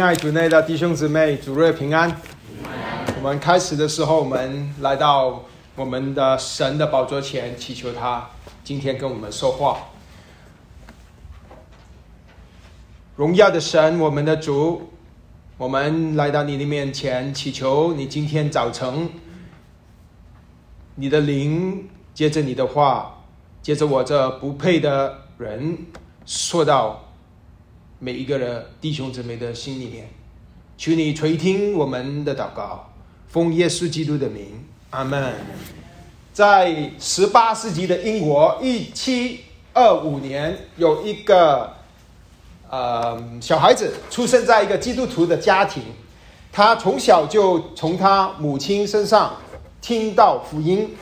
亲爱主内的弟兄姊妹，主日平安。我们开始的时候，我们来到我们的神的宝座前，祈求他今天跟我们说话。荣耀的神，我们的主，我们来到你的面前，祈求你今天早晨，你的灵接着你的话，接着我这不配的人说到。每一个的弟兄姊妹的心里面，求你垂听我们的祷告，奉耶稣基督的名，阿门。在十八世纪的英国，一七二五年，有一个呃小孩子出生在一个基督徒的家庭，他从小就从他母亲身上听到福音，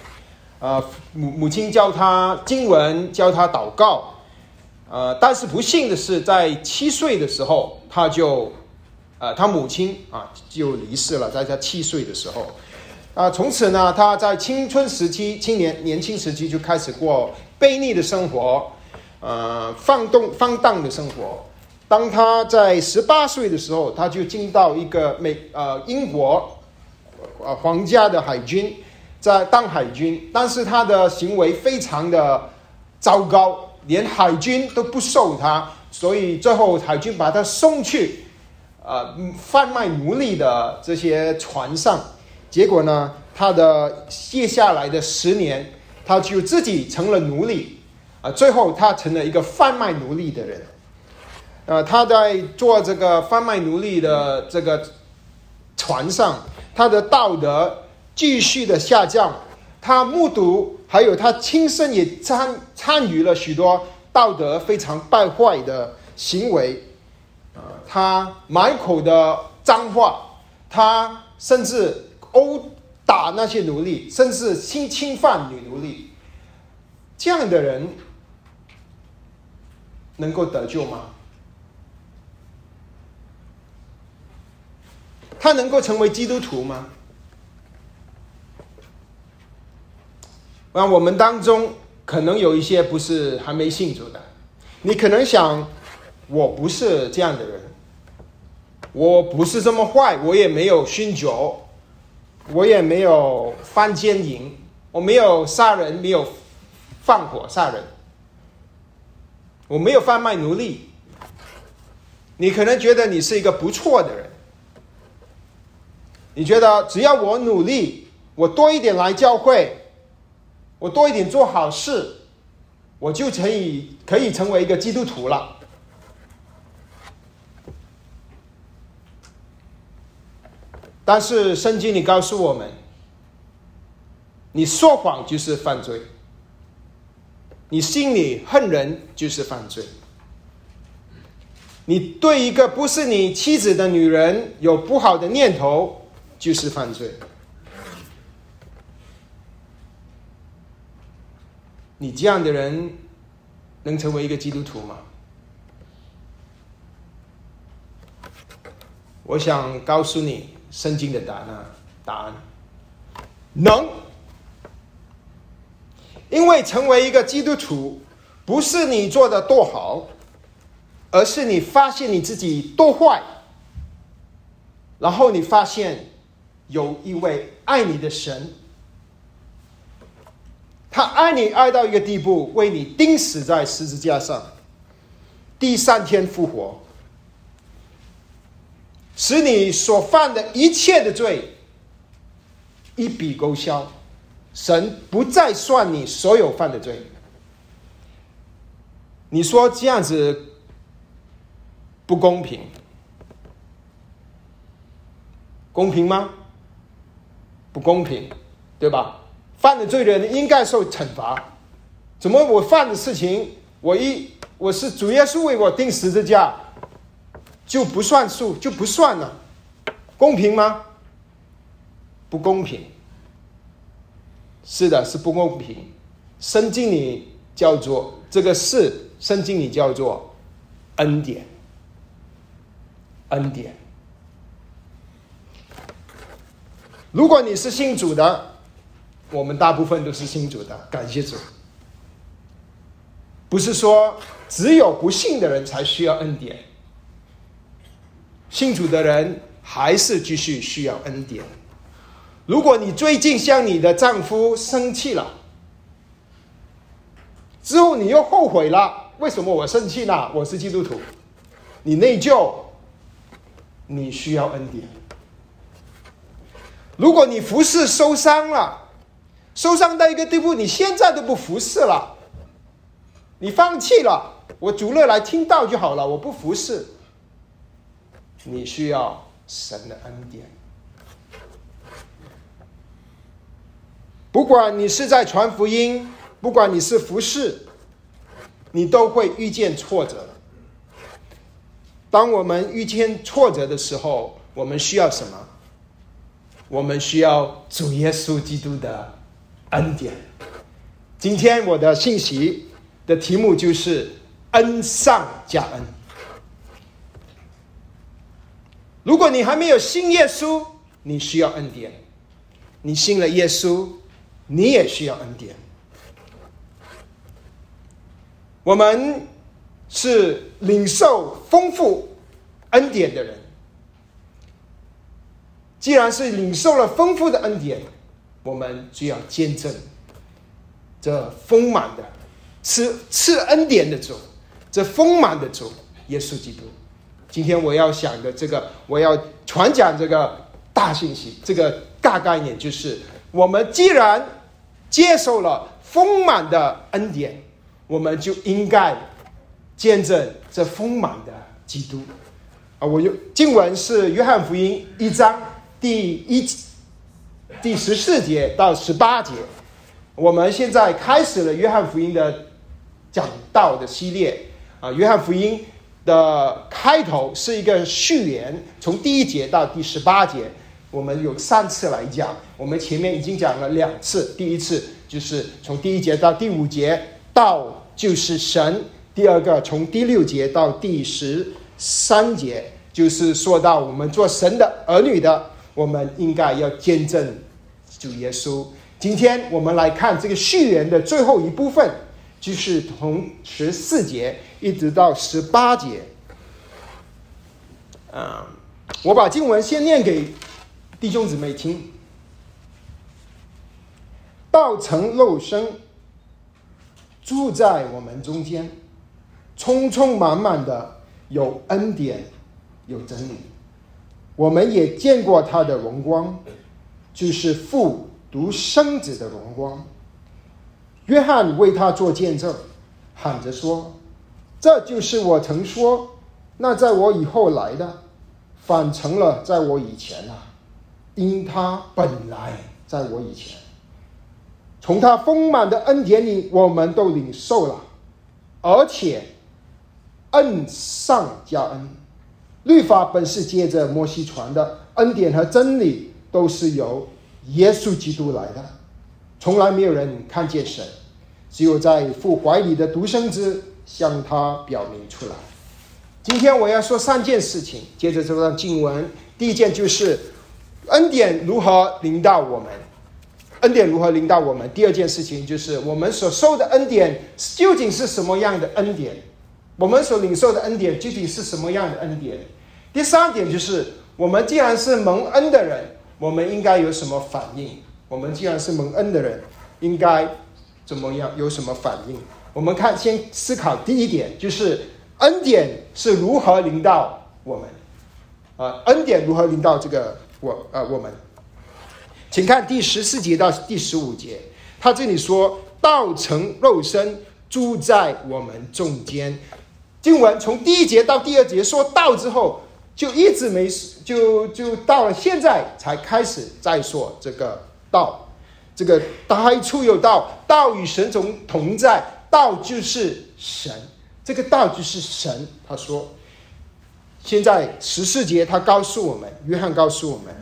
呃母母亲教他经文，教他祷告。呃，但是不幸的是，在七岁的时候，他就，呃，他母亲啊就离世了，在他七岁的时候，啊，从此呢，他在青春时期、青年年轻时期就开始过卑逆的生活，呃，放动放荡的生活。当他在十八岁的时候，他就进到一个美呃英国，呃皇家的海军，在当海军，但是他的行为非常的糟糕。连海军都不受他，所以最后海军把他送去，呃，贩卖奴隶的这些船上。结果呢，他的接下来的十年，他就自己成了奴隶，啊，最后他成了一个贩卖奴隶的人。呃，他在做这个贩卖奴隶的这个船上，他的道德继续的下降。他目睹。还有他亲身也参参与了许多道德非常败坏的行为，他满口的脏话，他甚至殴打那些奴隶，甚至性侵犯女奴隶，这样的人能够得救吗？他能够成为基督徒吗？那我们当中可能有一些不是还没信主的，你可能想，我不是这样的人，我不是这么坏，我也没有酗酒，我也没有犯奸淫，我没有杀人，没有放火杀人，我没有贩卖奴隶。你可能觉得你是一个不错的人，你觉得只要我努力，我多一点来教会。我多一点做好事，我就可以可以成为一个基督徒了。但是圣经里告诉我们，你说谎就是犯罪，你心里恨人就是犯罪，你对一个不是你妻子的女人有不好的念头就是犯罪。你这样的人能成为一个基督徒吗？我想告诉你，圣经的答案，答案能，因为成为一个基督徒，不是你做的多好，而是你发现你自己多坏，然后你发现有一位爱你的神。他爱你爱到一个地步，为你钉死在十字架上，第三天复活，使你所犯的一切的罪一笔勾销，神不再算你所有犯的罪。你说这样子不公平？公平吗？不公平，对吧？犯了罪的人应该受惩罚，怎么我犯的事情，我一我是主耶稣为我定十字架，就不算数就不算了，公平吗？不公平，是的，是不公平。圣经里叫做这个事，圣经里叫做恩典，恩典。如果你是信主的。我们大部分都是信主的，感谢主。不是说只有不信的人才需要恩典，信主的人还是继续需要恩典。如果你最近向你的丈夫生气了，之后你又后悔了，为什么我生气呢？我是基督徒，你内疚，你需要恩典。如果你服侍受伤了，受伤到一个地步，你现在都不服侍了，你放弃了，我主乐来听到就好了，我不服侍。你需要神的恩典。不管你是在传福音，不管你是服侍，你都会遇见挫折。当我们遇见挫折的时候，我们需要什么？我们需要主耶稣基督的恩典。今天我的信息的题目就是恩上加恩。如果你还没有信耶稣，你需要恩典；你信了耶稣。你也需要恩典。我们是领受丰富恩典的人。既然是领受了丰富的恩典，我们就要见证这丰满的赐赐恩典的主，这丰满的主耶稣基督。今天我要想的这个，我要传讲这个大信息，这个大概念就是：我们既然接受了丰满的恩典，我们就应该见证这丰满的基督。啊，我有经文是约翰福音一章第一第十四节到十八节。我们现在开始了约翰福音的讲道的系列。啊，约翰福音的开头是一个序言，从第一节到第十八节。我们有三次来讲，我们前面已经讲了两次。第一次就是从第一节到第五节，道就是神；第二个从第六节到第十三节，就是说到我们做神的儿女的，我们应该要见证主耶稣。今天我们来看这个序言的最后一部分，就是从十四节一直到十八节。啊，我把经文先念给。弟兄姊妹听，道成肉身，住在我们中间，充充满满的有恩典，有真理。我们也见过他的荣光，就是父独生子的荣光。约翰为他做见证，喊着说：“这就是我曾说，那在我以后来的，反成了在我以前了。”因他本来在我以前，从他丰满的恩典里，我们都领受了，而且恩上加恩。律法本是接着摩西传的，恩典和真理都是由耶稣基督来的。从来没有人看见神，只有在父怀里的独生子向他表明出来。今天我要说三件事情，接着这段经文，第一件就是。恩典如何临到我们？恩典如何临到我们？第二件事情就是我们所受的恩典究竟是什么样的恩典？我们所领受的恩典具体是什么样的恩典？第三点就是我们既然是蒙恩的人，我们应该有什么反应？我们既然是蒙恩的人，应该怎么样？有什么反应？我们看，先思考第一点，就是恩典是如何临到我们？啊，恩典如何临到这个？我呃，我们，请看第十四节到第十五节，他这里说道成肉身住在我们中间。经文从第一节到第二节说道之后，就一直没就就到了现在才开始再说这个道。这个大处有道，道与神同同在，道就是神，这个道就是神。他说。现在十四节，他告诉我们，约翰告诉我们，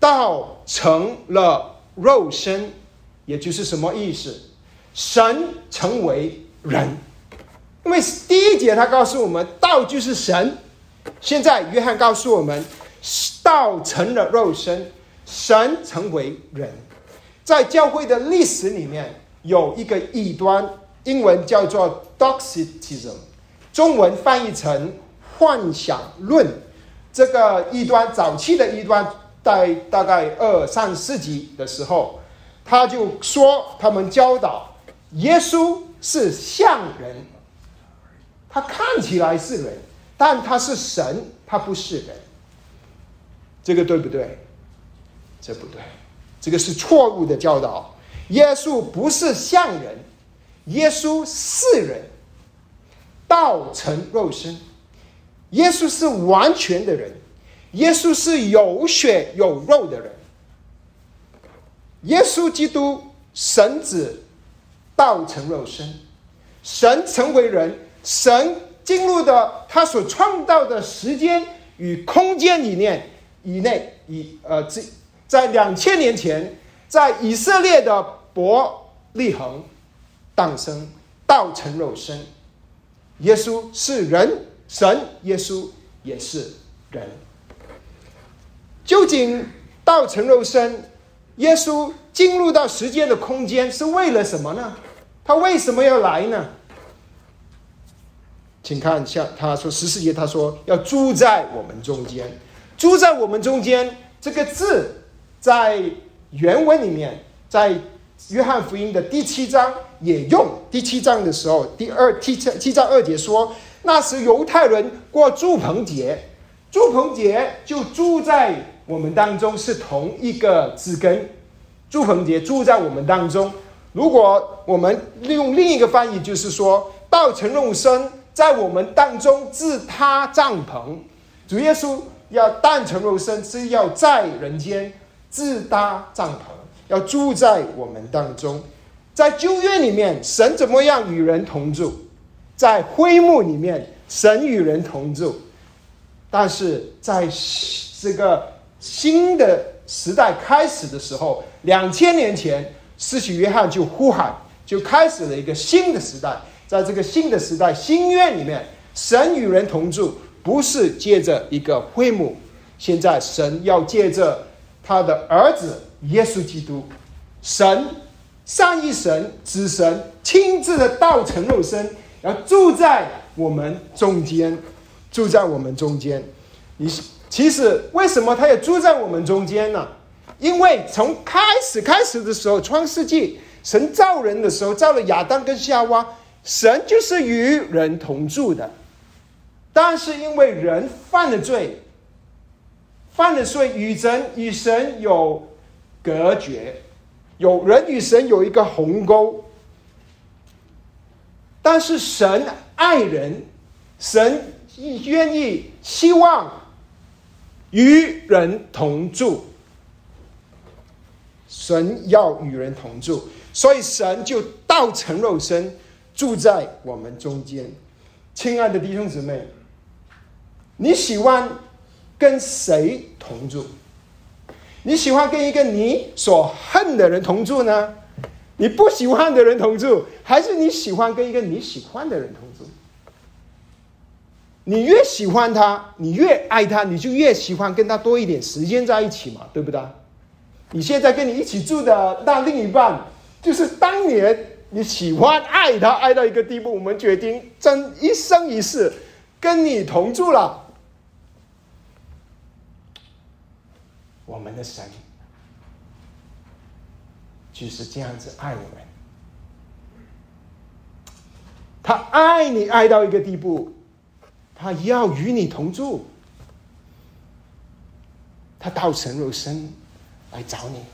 道成了肉身，也就是什么意思？神成为人。因为第一节他告诉我们，道就是神。现在约翰告诉我们，道成了肉身，神成为人。在教会的历史里面，有一个异端，英文叫做 Docetism，中文翻译成。幻想论，这个异端早期的异端，在大概二三世纪的时候，他就说他们教导耶稣是像人，他看起来是人，但他是神，他不是人。这个对不对？这不对，这个是错误的教导。耶稣不是像人，耶稣是人，道成肉身。耶稣是完全的人，耶稣是有血有肉的人。耶稣基督，神子，道成肉身，神成为人，神进入的他所创造的时间与空间里面以内，以呃，在在两千年前，在以色列的伯利恒诞生，道成肉身。耶稣是人。神耶稣也是人，究竟道成肉身，耶稣进入到时间的空间是为了什么呢？他为什么要来呢？请看一下，他说十四节，他说要住在我们中间，住在我们中间这个字在原文里面，在约翰福音的第七章也用。第七章的时候，第二七七章二节说。那时犹太人过祝棚节，祝棚节就住在我们当中，是同一个字根。祝棚节住在我们当中。如果我们利用另一个翻译，就是说道成肉身在我们当中自他帐篷。主耶稣要诞成肉身，是要在人间自搭帐篷，要住在我们当中。在旧约里面，神怎么样与人同住？在灰幕里面，神与人同住，但是在这个新的时代开始的时候，两千年前，施洗约翰就呼喊，就开始了一个新的时代。在这个新的时代，新约里面，神与人同住，不是借着一个会幕，现在神要借着他的儿子耶稣基督，神上一神子神亲自的道成肉身。要住在我们中间，住在我们中间。你其实为什么他要住在我们中间呢？因为从开始开始的时候，创世纪神造人的时候，造了亚当跟夏娃，神就是与人同住的。但是因为人犯了罪，犯了罪，与神与神有隔绝，有人与神有一个鸿沟。但是神爱人，神愿意希望与人同住，神要与人同住，所以神就道成肉身住在我们中间。亲爱的弟兄姊妹，你喜欢跟谁同住？你喜欢跟一个你所恨的人同住呢？你不喜欢的人同住，还是你喜欢跟一个你喜欢的人同住？你越喜欢他，你越爱他，你就越喜欢跟他多一点时间在一起嘛，对不对？你现在跟你一起住的那另一半，就是当年你喜欢爱他爱到一个地步，我们决定真一生一世跟你同住了。我们的神。就是这样子爱我们，他爱你爱到一个地步，他要与你同住，他道成肉身来找你，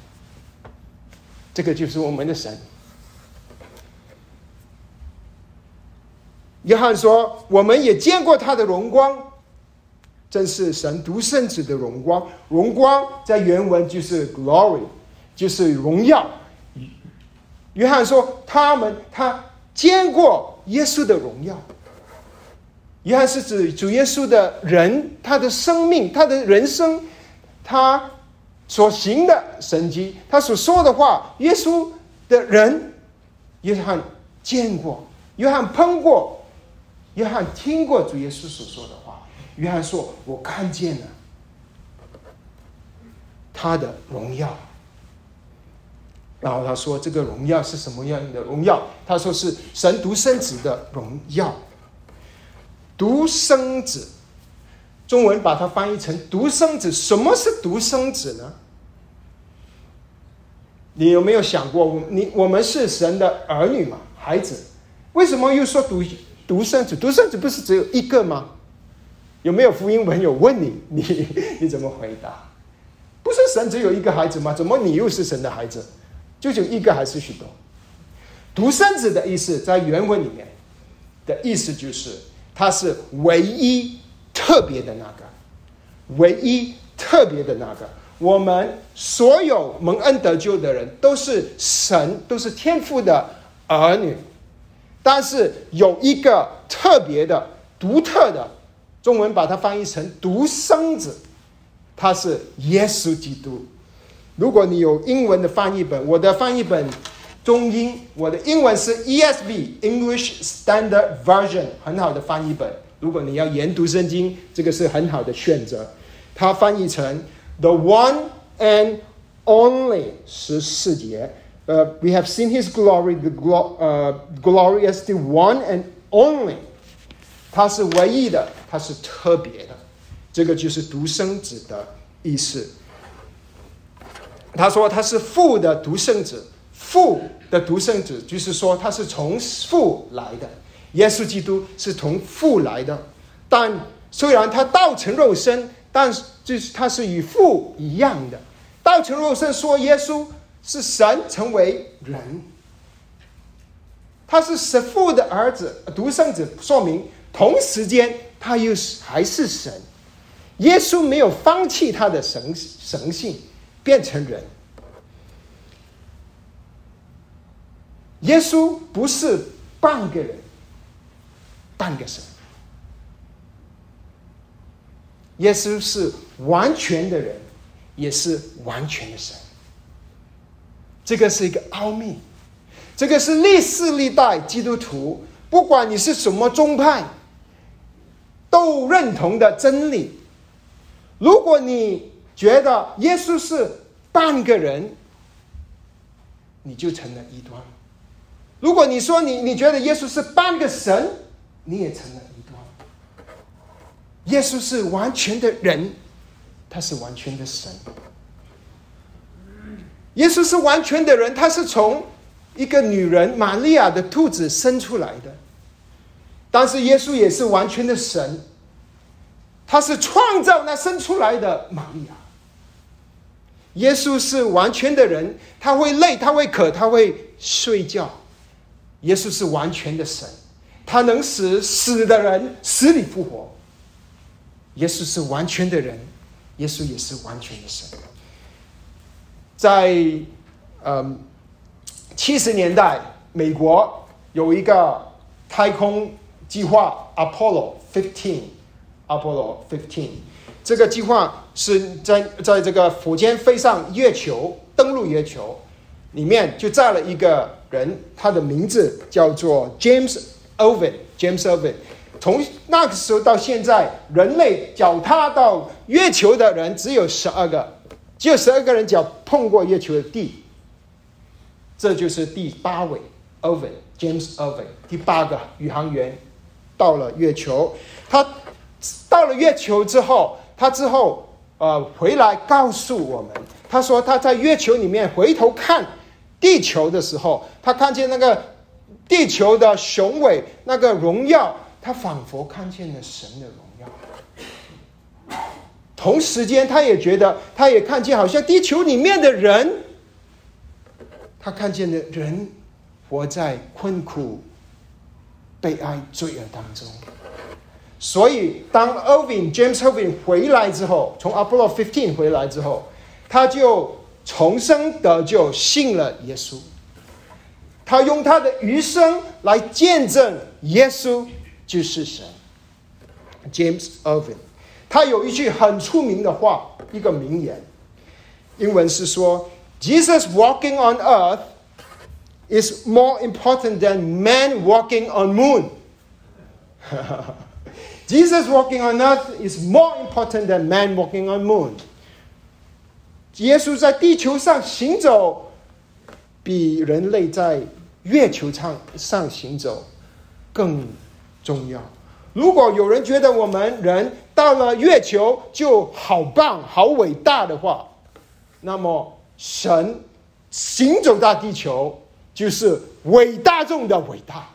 这个就是我们的神。约翰说：“我们也见过他的荣光，正是神独生子的荣光。荣光在原文就是 glory，就是荣耀。”约翰说：“他们他见过耶稣的荣耀。约翰是指主耶稣的人，他的生命，他的人生，他所行的神迹，他所说的话。耶稣的人，约翰见过，约翰碰过，约翰听过主耶稣所说的话。约翰说：‘我看见了他的荣耀。’”然后他说：“这个荣耀是什么样的荣耀？”他说：“是神独生子的荣耀。独生子，中文把它翻译成独生子。什么是独生子呢？你有没有想过，我你我们是神的儿女嘛，孩子？为什么又说独独生子？独生子不是只有一个吗？有没有福音文有问你？你你怎么回答？不是神只有一个孩子吗？怎么你又是神的孩子？就就一个还是许多？独生子的意思在原文里面的意思就是，他是唯一特别的那个，唯一特别的那个。我们所有蒙恩得救的人都是神，都是天父的儿女，但是有一个特别的、独特的，中文把它翻译成独生子，他是耶稣基督。如果你有英文的翻译本，我的翻译本中英，我的英文是 ESV English Standard Version，很好的翻译本。如果你要研读圣经，这个是很好的选择。它翻译成。the one and only 十四节，呃、，We have seen his glory, the glo 呃、uh, glory as the one and only，他是唯一的，他是特别的，这个就是独生子的意思。他说他是父的独生子，父的独生子就是说他是从父来的，耶稣基督是从父来的，但虽然他道成肉身。但是，就是他是与父一样的，道成肉身说耶稣是神成为人，他是神父的儿子，独生子，说明同时间他又是还是神。耶稣没有放弃他的神神性，变成人。耶稣不是半个人，半个神。耶稣是完全的人，也是完全的神。这个是一个奥秘，这个是历世历代基督徒，不管你是什么宗派，都认同的真理。如果你觉得耶稣是半个人，你就成了异端；如果你说你你觉得耶稣是半个神，你也成了。耶稣是完全的人，他是完全的神。耶稣是完全的人，他是从一个女人玛利亚的肚子生出来的。但是耶稣也是完全的神，他是创造那生出来的玛利亚。耶稣是完全的人，他会累，他会渴，他会睡觉。耶稣是完全的神，他能使死的人死里复活。耶稣是完全的人，耶稣也是完全的神。在嗯七十年代，美国有一个太空计划 Apollo Fifteen，Apollo Fifteen，这个计划是在在这个火箭飞上月球，登陆月球，里面就载了一个人，他的名字叫做 James Irvin，James Irvin。从那个时候到现在，人类脚踏到月球的人只有十二个，只有十二个人脚碰过月球的地。这就是第八位 o v e n James o v e n 第八个宇航员到了月球。他到了月球之后，他之后呃回来告诉我们，他说他在月球里面回头看地球的时候，他看见那个地球的雄伟，那个荣耀。他仿佛看见了神的荣耀，同时间，他也觉得，他也看见，好像地球里面的人，他看见的人活在困苦、悲哀、罪恶当中。所以，当 Irving James Irving 回来之后，从 Apollo Fifteen 回来之后，他就重生得救，信了耶稣。他用他的余生来见证耶稣。就是神，James Irvin，他有一句很出名的话，一个名言，英文是说：“Jesus walking on earth is more important than man walking on moon。”Jesus walking on earth is more important than man walking on moon。耶稣在地球上行走，比人类在月球上上行走更。重要。如果有人觉得我们人到了月球就好棒、好伟大的话，那么神行走到地球就是伟大中的伟大。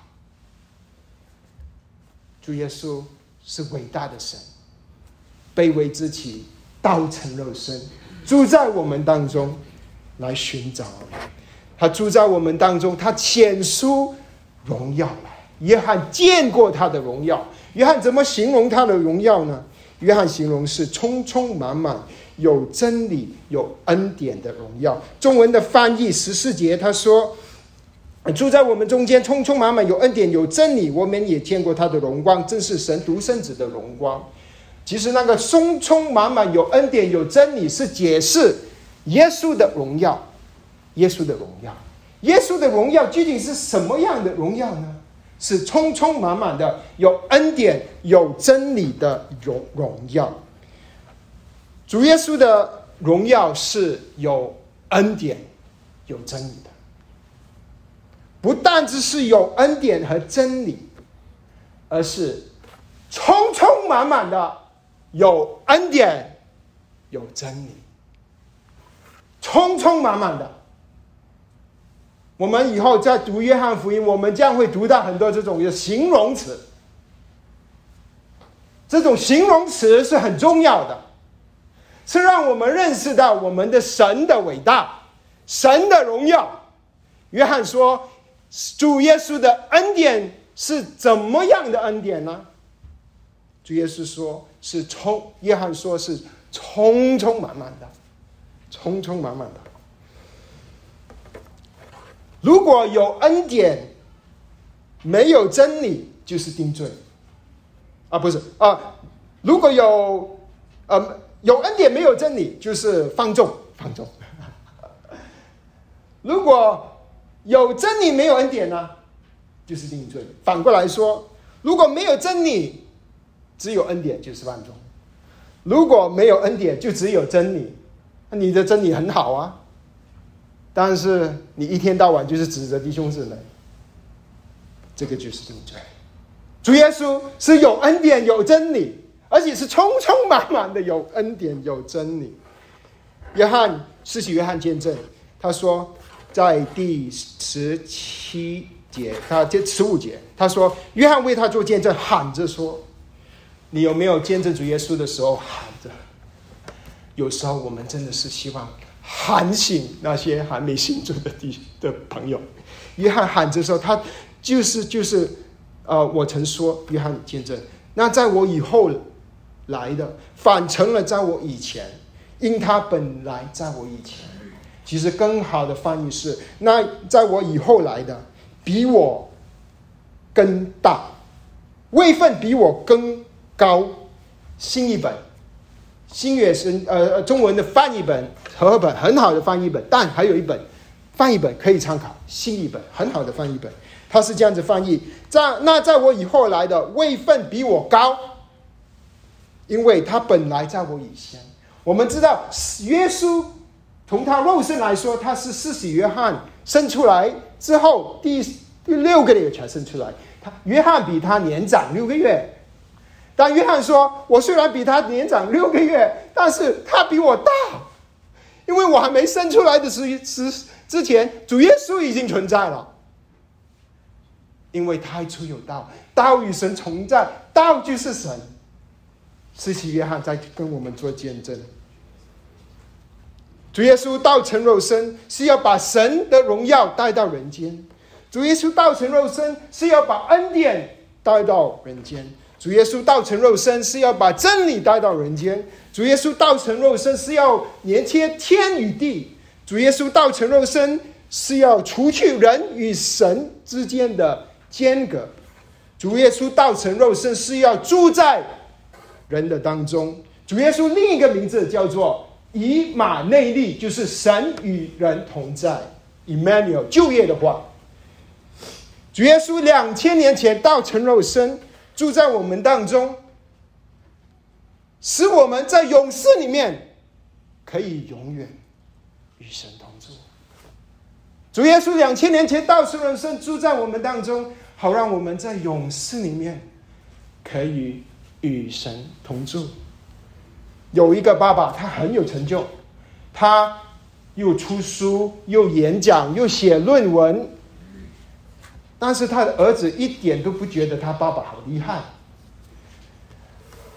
主耶稣是伟大的神，卑微之起，道成肉身，住在我们当中，来寻找他住在我们当中，他显出荣耀来。约翰见过他的荣耀。约翰怎么形容他的荣耀呢？约翰形容是充充满满、有真理、有恩典的荣耀。中文的翻译十四节他说：“住在我们中间，充充满满有恩典、有真理。我们也见过他的荣光，正是神独生子的荣光。”其实那个充充满满有恩典、有真理，是解释耶稣的荣耀。耶稣的荣耀，耶稣的荣耀究竟是什么样的荣耀呢？是充充满满的，有恩典、有真理的荣荣耀。主耶稣的荣耀是有恩典、有真理的，不但只是有恩典和真理，而是充充满满的有恩典、有真理，充充满满的。我们以后在读约翰福音，我们将会读到很多这种的形容词。这种形容词是很重要的，是让我们认识到我们的神的伟大、神的荣耀。约翰说：“主耶稣的恩典是怎么样的恩典呢？”主耶稣说：“是充。”约翰说是充充满满的，充充满满的。如果有恩典，没有真理，就是定罪。啊，不是啊，如果有呃有恩典没有真理，就是放纵放纵。如果有真理没有恩典呢，就是定罪。反过来说，如果没有真理，只有恩典，就是放纵。如果没有恩典，就只有真理，那你的真理很好啊。但是你一天到晚就是指责弟兄姊妹，这个就是定罪。主耶稣是有恩典、有真理，而且是充充满满的有恩典、有真理。约翰，施洗约翰见证，他说，在第十七节，他这十五节，他说，约翰为他做见证，喊着说：“你有没有见证主耶稣的时候喊着？”有时候我们真的是希望。喊醒那些还没醒着的弟的朋友，约翰喊着说：“他就是就是，呃，我曾说，约翰见证，那在我以后来的，反成了在我以前，因他本来在我以前。其实更好的翻译是：那在我以后来的，比我更大，位分比我更高。新一本。”新月是呃中文的翻译本和本很好的翻译本，但还有一本翻译本可以参考，新译本很好的翻译本，它是这样子翻译：在那在我以后来的位分比我高，因为他本来在我以前。我们知道耶稣从他肉身来说，他是四喜约翰生出来之后第第六个月才生出来，他约翰比他年长六个月。但约翰说：“我虽然比他年长六个月，但是他比我大，因为我还没生出来的时时之前，主耶稣已经存在了。因为太初有道，道与神同在，道就是神。”司洗约翰在跟我们做见证。主耶稣道成肉身，是要把神的荣耀带到人间；主耶稣道成肉身，是要把恩典带到人间。主耶稣道成肉身是要把真理带到人间，主耶稣道成肉身是要连接天与地，主耶稣道成肉身是要除去人与神之间的间隔，主耶稣道成肉身是要住在人的当中。主耶稣另一个名字叫做以马内利，就是神与人同在，Emmanuel。就业的话，主耶稣两千年前道成肉身。住在我们当中，使我们在勇士里面可以永远与神同住。主耶稣两千年前道成肉身，住在我们当中，好让我们在勇士里面可以与神同住。有一个爸爸，他很有成就，他又出书，又演讲，又写论文，但是他的儿子一点都不觉得他爸爸好厉害，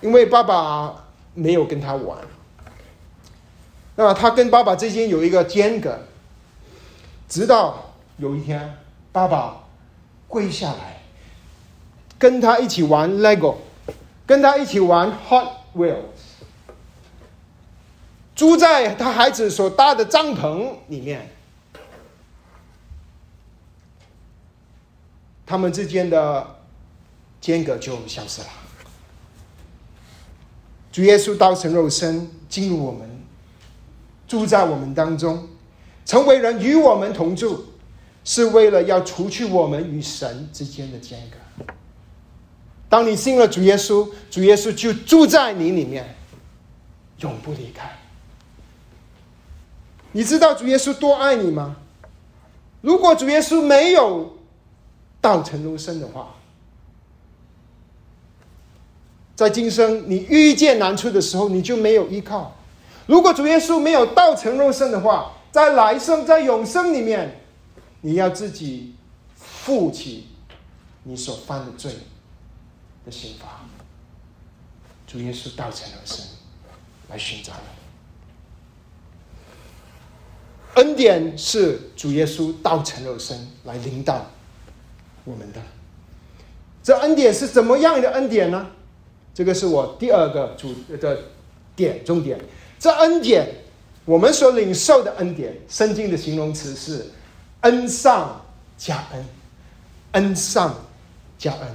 因为爸爸没有跟他玩。那么他跟爸爸之间有一个间隔，直到有一天，爸爸跪下来，跟他一起玩 LEGO，跟他一起玩 Hot Wheels。住在他孩子所搭的帐篷里面，他们之间的间隔就消失了。主耶稣道成肉身进入我们，住在我们当中，成为人与我们同住，是为了要除去我们与神之间的间隔。当你信了主耶稣，主耶稣就住在你里面，永不离开。你知道主耶稣多爱你吗？如果主耶稣没有道成肉身的话，在今生你遇见难处的时候，你就没有依靠；如果主耶稣没有道成肉身的话，在来生在永生里面，你要自己负起你所犯的罪的刑罚。主耶稣道成肉身来寻找你。恩典是主耶稣道成肉身来领导我们的。这恩典是怎么样的恩典呢？这个是我第二个主的点重点。这恩典，我们所领受的恩典，圣经的形容词是恩上加恩，恩上加恩。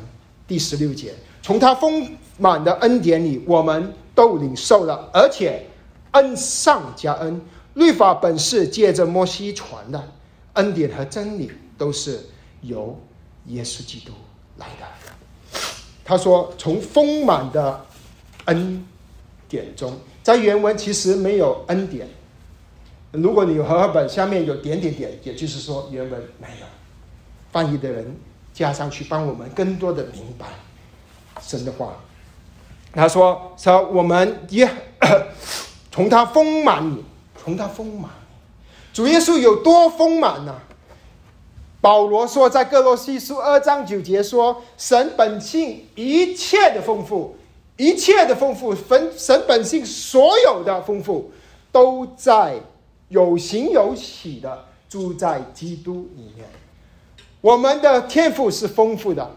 第十六节，从他丰满的恩典里，我们都领受了，而且恩上加恩。律法本是借着摩西传的，恩典和真理都是由耶稣基督来的。他说：“从丰满的恩典中，在原文其实没有恩典。如果你有和合本，下面有点点点，也就是说原文没有。翻译的人加上去，帮我们更多的明白神的话。他说：说我们也 从他丰满里。”从他丰满，主耶稣有多丰满呢？保罗说，在哥罗西书二章九节说：“神本性一切的丰富，一切的丰富，神神本性所有的丰富，都在有形有体的住在基督里面。我们的天赋是丰富的，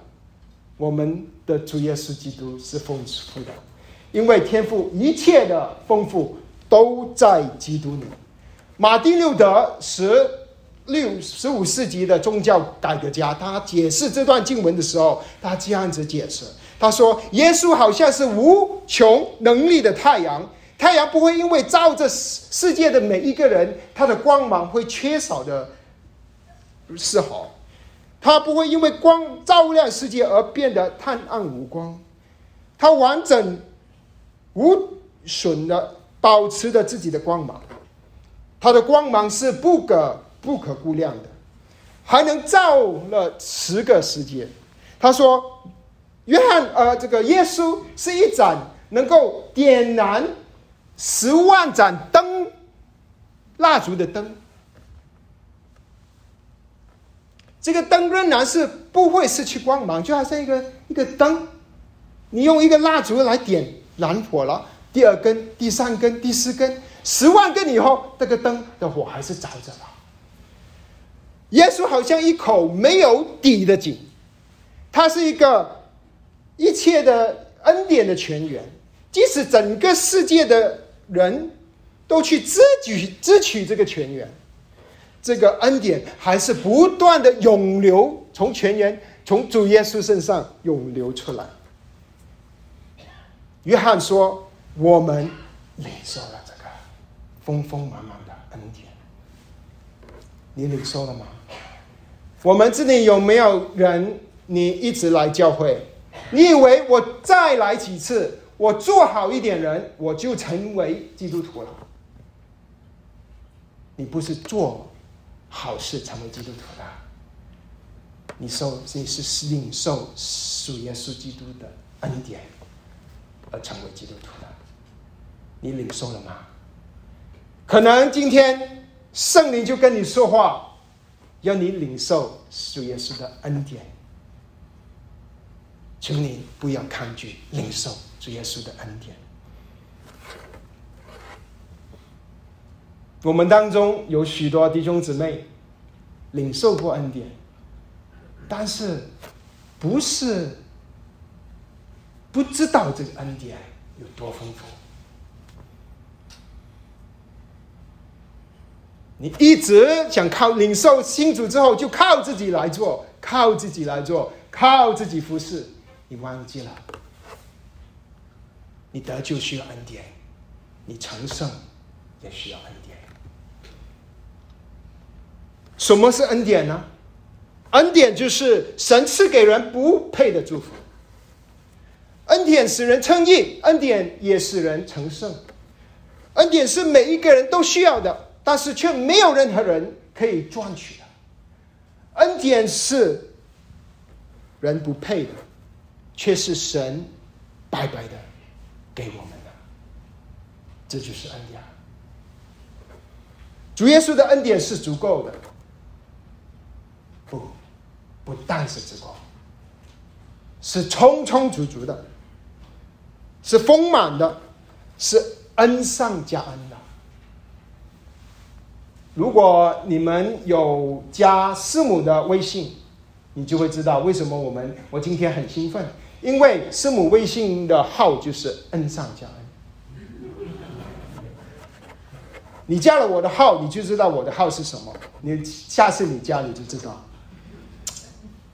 我们的主耶稣基督是丰富的，因为天赋一切的丰富。”都在基督里。马丁路德十六十五世纪的宗教改革家，他解释这段经文的时候，他这样子解释：他说，耶稣好像是无穷能力的太阳，太阳不会因为照着世世界的每一个人，它的光芒会缺少的丝毫，它不会因为光照亮世界而变得探暗无光，它完整无损的。保持着自己的光芒，它的光芒是不可不可估量的，还能照了十个世界。他说：“约翰，呃，这个耶稣是一盏能够点燃十万盏灯蜡烛的灯，这个灯仍然是不会失去光芒，就好像一个一个灯，你用一个蜡烛来点燃火了。”第二根、第三根、第四根，十万根以后，这个灯的火还是着着的。耶稣好像一口没有底的井，它是一个一切的恩典的泉源。即使整个世界的人都去支取支取这个泉源，这个恩典还是不断的涌流，从泉源从主耶稣身上涌流出来。约翰说。我们领受了这个丰丰满满的恩典，你领受了吗？我们这里有没有人？你一直来教会，你以为我再来几次，我做好一点人，我就成为基督徒了？你不是做好事成为基督徒的，你受你是领受。属耶稣基督的恩典而成为基督徒的。你领受了吗？可能今天圣灵就跟你说话，要你领受主耶稣的恩典。求你不要抗拒领受主耶稣的恩典。我们当中有许多弟兄姊妹领受过恩典，但是不是不知道这个恩典有多丰富。你一直想靠领受新主之后，就靠自己来做，靠自己来做，靠自己服侍，你忘记了，你得救需要恩典，你成圣也需要恩典。什么是恩典呢？恩典就是神赐给人不配的祝福。恩典使人称义，恩典也使人成圣。恩典是每一个人都需要的。但是却没有任何人可以赚取的。恩典是人不配的，却是神白白的给我们的，这就是恩典。主耶稣的恩典是足够的，不，不但是足够，是充充足足的，是丰满的，是恩上加恩。如果你们有加师母的微信，你就会知道为什么我们我今天很兴奋，因为师母微信的号就是恩上加恩。你加了我的号，你就知道我的号是什么。你下次你加你就知道，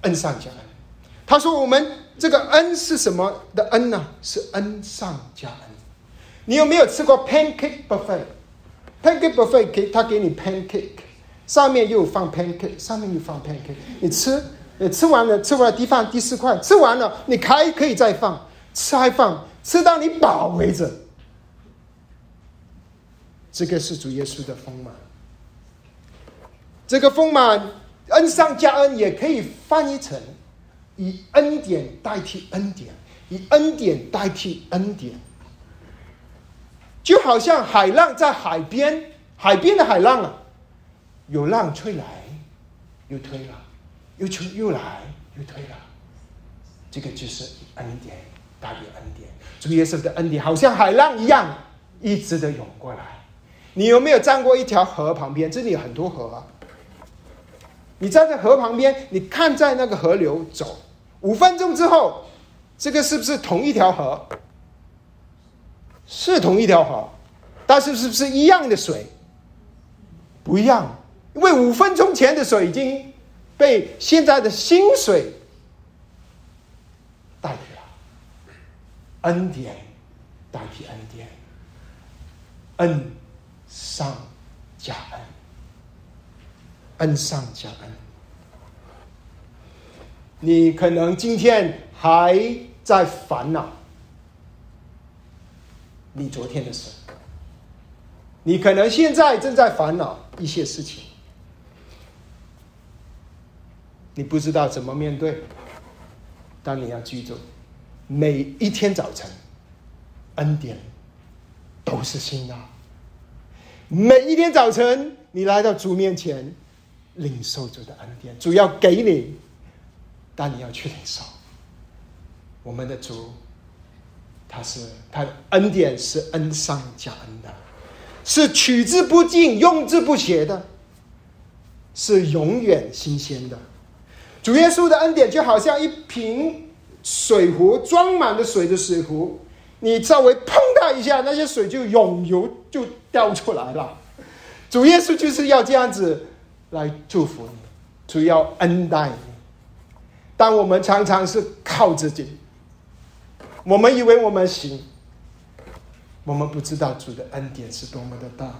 恩上加恩。他说我们这个恩是什么的恩呢？是恩上加恩。你有没有吃过 pancake buffet？” Pancake buffet 给他给你 pancake，上面又放 pancake，上面又放 pancake，你吃，你吃完了，吃完了，第放第四块，吃完了，你还可以再放，吃还放，吃到你饱为止。这个是主耶稣的丰满，这个丰满恩上加恩，也可以翻译成以恩典代替恩典，以恩典代替恩典。就好像海浪在海边，海边的海浪啊，有浪吹来，又推了，又吹又来又推了，这个就是恩典大于恩典。主耶稣的恩典好像海浪一样，一直的涌过来。你有没有站过一条河旁边？这里有很多河啊。你站在河旁边，你看在那个河流走，五分钟之后，这个是不是同一条河？是同一条河，但是是不是一样的水？不一样，因为五分钟前的水已经被现在的新水代替了。恩典代替恩典，恩上加恩，恩上加恩。你可能今天还在烦恼。你昨天的事，你可能现在正在烦恼一些事情，你不知道怎么面对。但你要记住，每一天早晨，恩典都是新的。每一天早晨，你来到主面前，领受主的恩典，主要给你，但你要去领受。我们的主。他是他的恩典是恩上加恩的，是取之不尽、用之不竭的，是永远新鲜的。主耶稣的恩典就好像一瓶水壶装满了水的水壶，你稍微碰它一下，那些水就涌流就掉出来了。主耶稣就是要这样子来祝福你，主要恩待你。但我们常常是靠自己。我们以为我们行，我们不知道主的恩典是多么的大。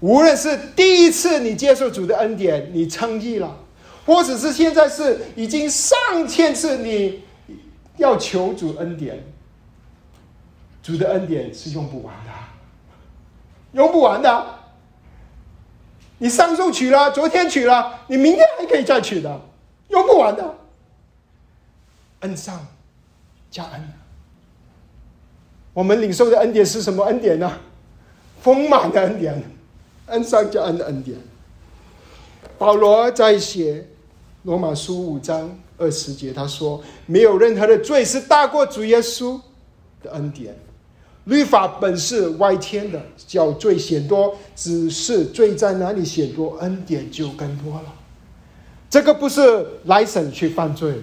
无论是第一次你接受主的恩典，你称义了，或者是现在是已经上千次你要求主恩典，主的恩典是用不完的，用不完的。你上周取了，昨天取了，你明天还可以再取的，用不完的。恩上加恩。我们领受的恩典是什么恩典呢？丰满的恩典，恩上加恩的恩典。保罗在写罗马书五章二十节，他说：“没有任何的罪是大过主耶稣的恩典。律法本是外天的，叫罪显多；只是罪在哪里显多，恩典就更多了。这个不是来审去犯罪，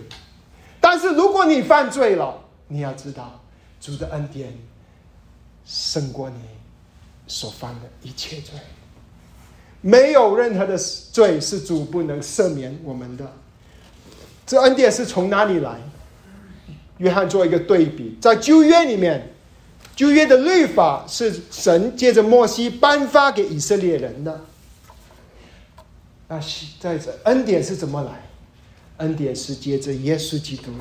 但是如果你犯罪了，你要知道主的恩典胜过你所犯的一切罪。”没有任何的罪是主不能赦免我们的。这恩典是从哪里来？约翰做一个对比，在旧约里面，旧约的律法是神借着摩西颁发给以色列人的。那在这恩典是怎么来？恩典是借着耶稣基督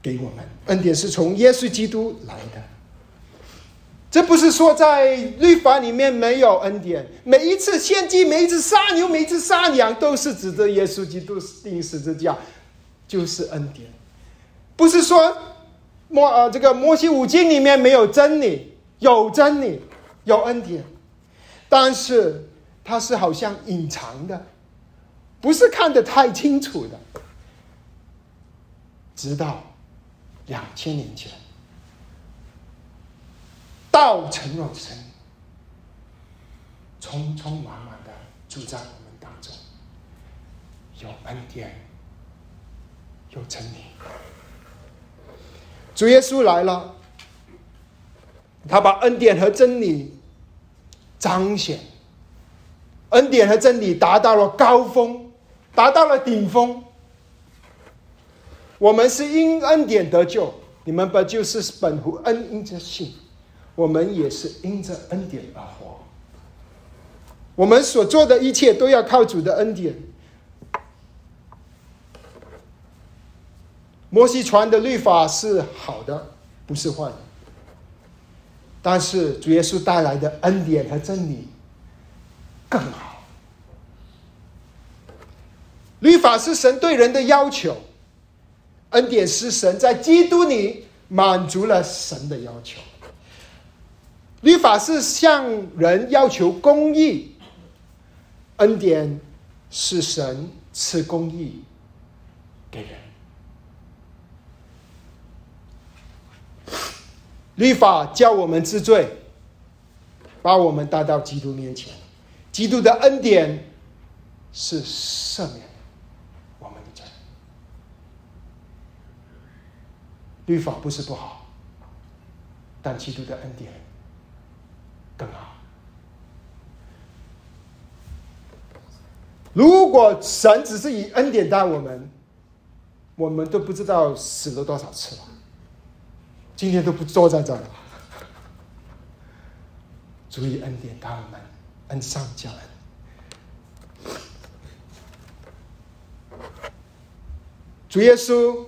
给我们，恩典是从耶稣基督来的。这不是说在律法里面没有恩典，每一次献祭，每一次杀牛，每一次杀羊，都是指着耶稣基督钉十字架，就是恩典。不是说摩呃这个摩西五经里面没有真理，有真理，有恩典，但是它是好像隐藏的，不是看得太清楚的，直到两千年前。道成肉身，匆匆忙忙的住在我们当中，有恩典，有真理。主耶稣来了，他把恩典和真理彰显，恩典和真理达到了高峰，达到了顶峰。我们是因恩典得救，你们不就是本乎恩因着信？我们也是因着恩典而活，我们所做的一切都要靠主的恩典。摩西传的律法是好的，不是坏的，但是主耶稣带来的恩典和真理更好。律法是神对人的要求，恩典是神在基督里满足了神的要求。律法是向人要求公义，恩典是神赐公义给人。律法叫我们知罪，把我们带到基督面前。基督的恩典是赦免我们的罪。律法不是不好，但基督的恩典。更好。如果神只是以恩典待我们，我们都不知道死了多少次了。今天都不坐在这儿了。主以恩典待我们，恩上加恩。主耶稣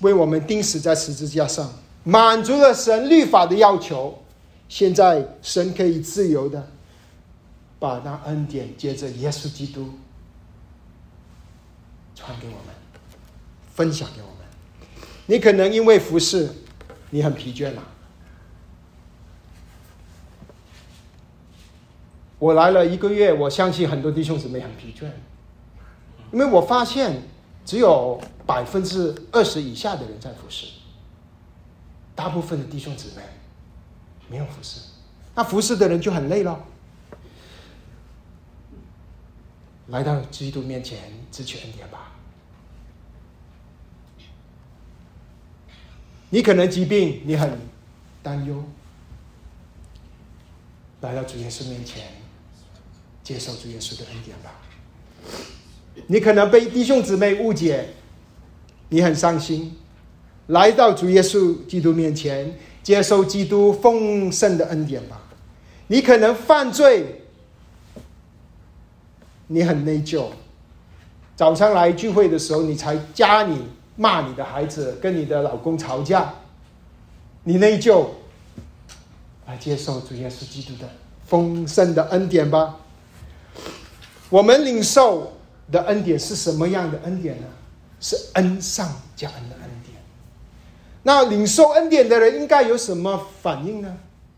为我们钉死在十字架上，满足了神律法的要求。现在神可以自由的把那恩典接着耶稣基督传给我们，分享给我们。你可能因为服侍，你很疲倦了。我来了一个月，我相信很多弟兄姊妹很疲倦，因为我发现只有百分之二十以下的人在服侍，大部分的弟兄姊妹。没有服侍，那服侍的人就很累了。来到基督面前，支取恩典吧。你可能疾病，你很担忧。来到主耶稣面前，接受主耶稣的恩典吧。你可能被弟兄姊妹误解，你很伤心。来到主耶稣基督面前。接受基督丰盛的恩典吧。你可能犯罪，你很内疚。早上来聚会的时候，你才家里骂你的孩子，跟你的老公吵架，你内疚。来接受主耶稣基督的丰盛的恩典吧。我们领受的恩典是什么样的恩典呢？是恩上加恩的恩典。那领受恩典的人应该有什么反应呢？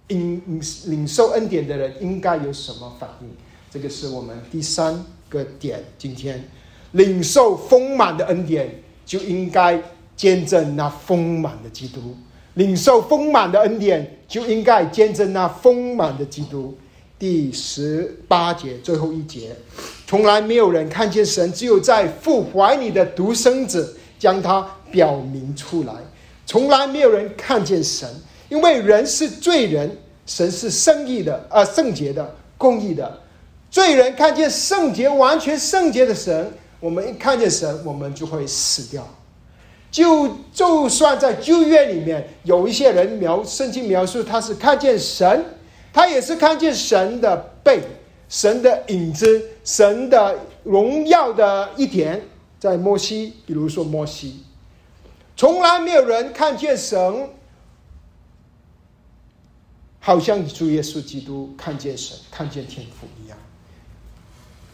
领领受恩典的人应该有什么反应？这个是我们第三个点。今天领受丰满的恩典，就应该见证那丰满的基督；领受丰满的恩典，就应该见证那丰满的基督。第十八节最后一节，从来没有人看见神，只有在父怀里的独生子将他表明出来。从来没有人看见神，因为人是罪人，神是圣义的，啊，圣洁的，公义的。罪人看见圣洁、完全圣洁的神，我们一看见神，我们就会死掉。就就算在旧约里面，有一些人描圣经描述他是看见神。他也是看见神的背、神的影子、神的荣耀的一点，在摩西，比如说摩西，从来没有人看见神，好像主耶稣基督看见神、看见天父一样。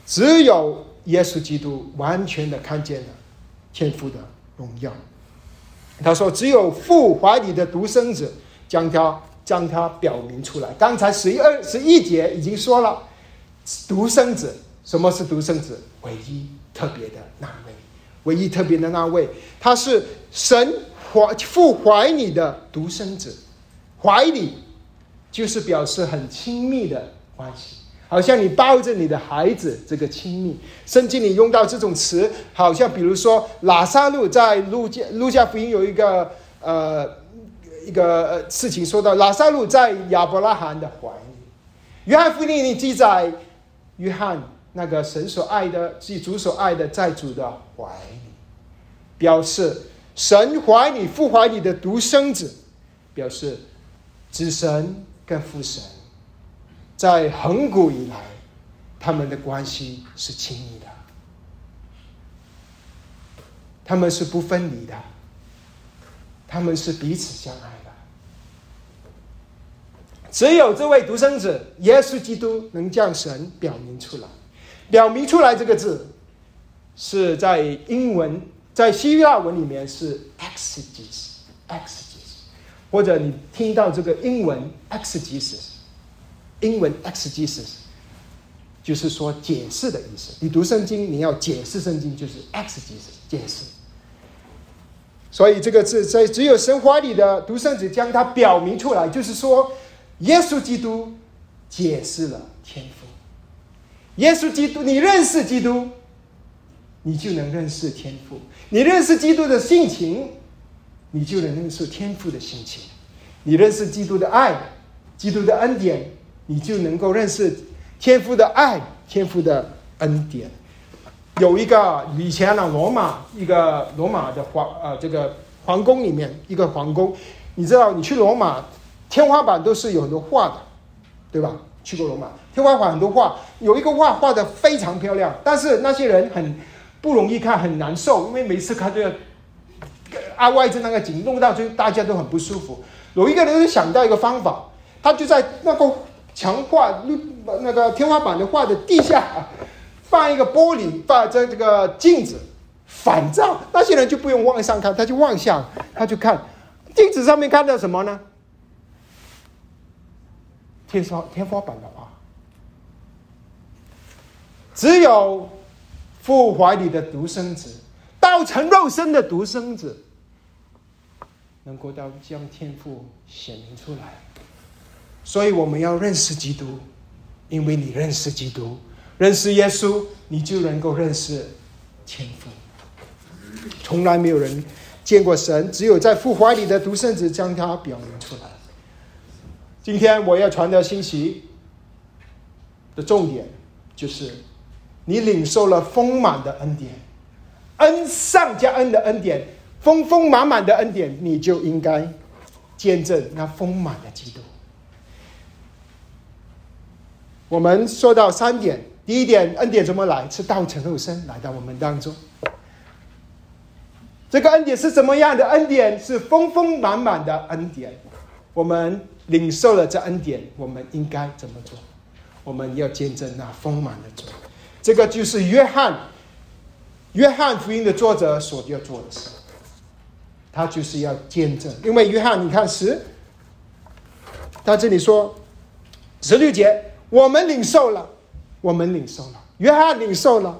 只有耶稣基督完全的看见了天父的荣耀。他说：“只有父怀里的独生子将他。”将它表明出来。刚才十一二十一节已经说了，独生子，什么是独生子？唯一特别的那位，唯一特别的那位，他是神怀父怀里的独生子，怀里就是表示很亲密的关系，好像你抱着你的孩子，这个亲密。圣经里用到这种词，好像比如说拉萨路在路加路加福音有一个呃。一个事情说到，拉萨路在亚伯拉罕的怀里。约翰福音里记载，约翰那个神所爱的，即主所爱的，在主的怀里，表示神怀里父怀里的独生子，表示子神跟父神在恒古以来，他们的关系是亲密的，他们是不分离的。他们是彼此相爱的，只有这位独生子耶稣基督能将神表明出来。表明出来这个字是在英文，在希腊文里面是 exegesis，exegesis，或者你听到这个英文 exegesis，英文 exegesis 就是说解释的意思。你读圣经，你要解释圣经，就是 exegesis 解释。所以这个字在只有神话里的独生子将它表明出来，就是说，耶稣基督解释了天赋。耶稣基督，你认识基督，你就能认识天赋；你认识基督的性情，你就能认识天赋的性情；你认识基督的爱，基督的恩典，你就能够认识天赋的爱，天赋的恩典。有一个以前的罗马，一个罗马的皇呃，这个皇宫里面一个皇宫，你知道，你去罗马，天花板都是有很多画的，对吧？去过罗马，天花板很多画，有一个画画的非常漂亮，但是那些人很不容易看，很难受，因为每次看都要啊外着那个景，弄到就大家都很不舒服。有一个人就想到一个方法，他就在那个墙画那个天花板的画的地下。放一个玻璃，放在这个镜子反照，那些人就不用往上看，他就往下，他就看镜子上面看到什么呢？天上天花板的啊，只有父怀里的独生子，道成肉身的独生子，能够到将天赋显明出来。所以我们要认识基督，因为你认识基督。认识耶稣，你就能够认识天父。从来没有人见过神，只有在父怀里的独生子将他表明出来。今天我要传的信息的重点就是：你领受了丰满的恩典，恩上加恩的恩典，丰丰满满的恩典，你就应该见证那丰满的基督。我们说到三点。第一点，恩典怎么来？是道成肉身来到我们当中。这个恩典是怎么样的？恩典是丰丰满满的恩典。我们领受了这恩典，我们应该怎么做？我们要见证那丰满的主。这个就是约翰约翰福音的作者所要做的事，他就是要见证。因为约翰，你看十，他这里说十六节，我们领受了，我们领受了，约翰领受了，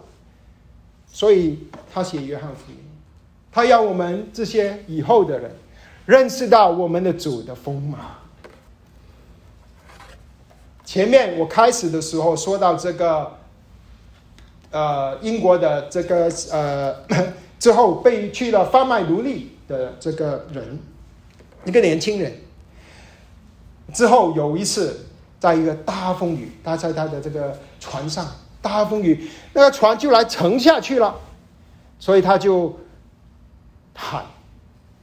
所以他写约翰福音，他要我们这些以后的人认识到我们的主的锋芒。前面我开始的时候说到这个。呃，英国的这个呃，之后被去了贩卖奴隶的这个人，一个年轻人。之后有一次，在一个大风雨，他在他的这个船上，大风雨，那个船就来沉下去了，所以他就喊，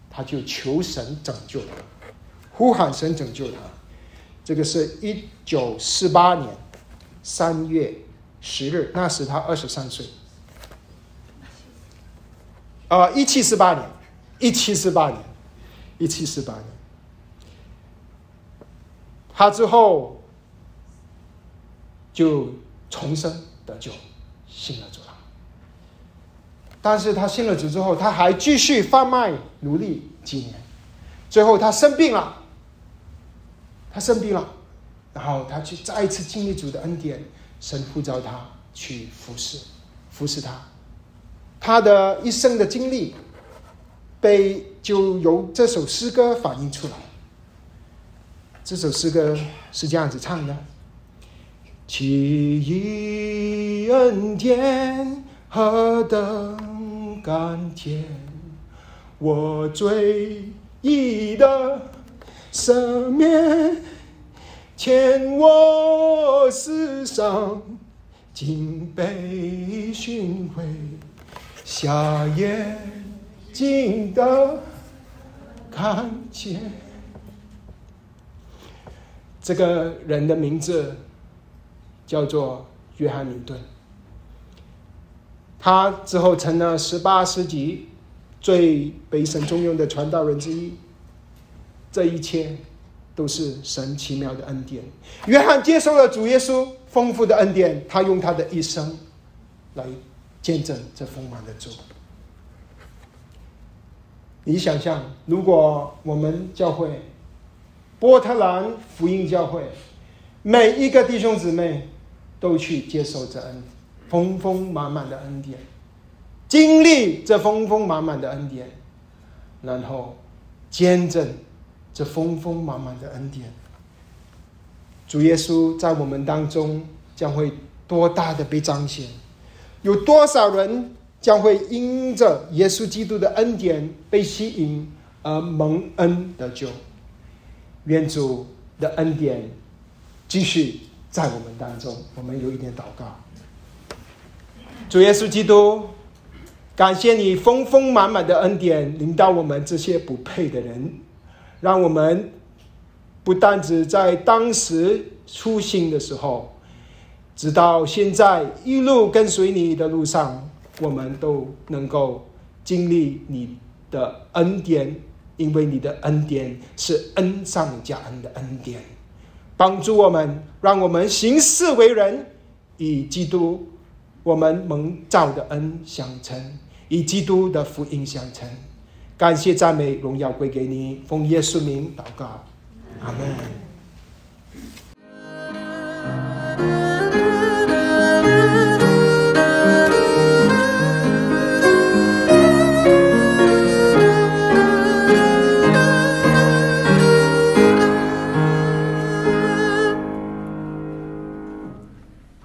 他就求神拯救他，呼喊神拯救他。这个是一九四八年三月。十日，那时他二十三岁。啊，一七四八年，一七四八年，一七四八年，他之后就重生得救，信了主了。但是他信了主之后，他还继续贩卖奴隶几年，最后他生病了，他生病了，然后他去再一次经历主的恩典。神呼召他去服侍，服侍他，他的一生的经历，被就由这首诗歌反映出来。这首诗歌是这样子唱的：奇异恩典何等甘甜，我最意的赦免。欠我世上，竟被寻回，瞎眼睛的看见。这个人的名字叫做约翰林顿，他之后成了十八世纪最被神重用的传道人之一。这一切。都是神奇妙的恩典。约翰接受了主耶稣丰富的恩典，他用他的一生来见证这丰满的主。你想象，如果我们教会波特兰福音教会每一个弟兄姊妹都去接受这恩丰丰满满的恩典，经历这丰丰满满的恩典，然后见证。这丰丰满满的恩典，主耶稣在我们当中将会多大的被彰显？有多少人将会因着耶稣基督的恩典被吸引而蒙恩得救？愿主的恩典继续在我们当中。我们有一点祷告，主耶稣基督，感谢你丰丰满满的恩典临到我们这些不配的人。让我们不单只在当时初心的时候，直到现在一路跟随你的路上，我们都能够经历你的恩典，因为你的恩典是恩上加恩的恩典，帮助我们让我们行事为人以基督我们蒙造的恩相称以基督的福音相称。感谢赞美荣耀归给你奉耶稣名祷告阿门。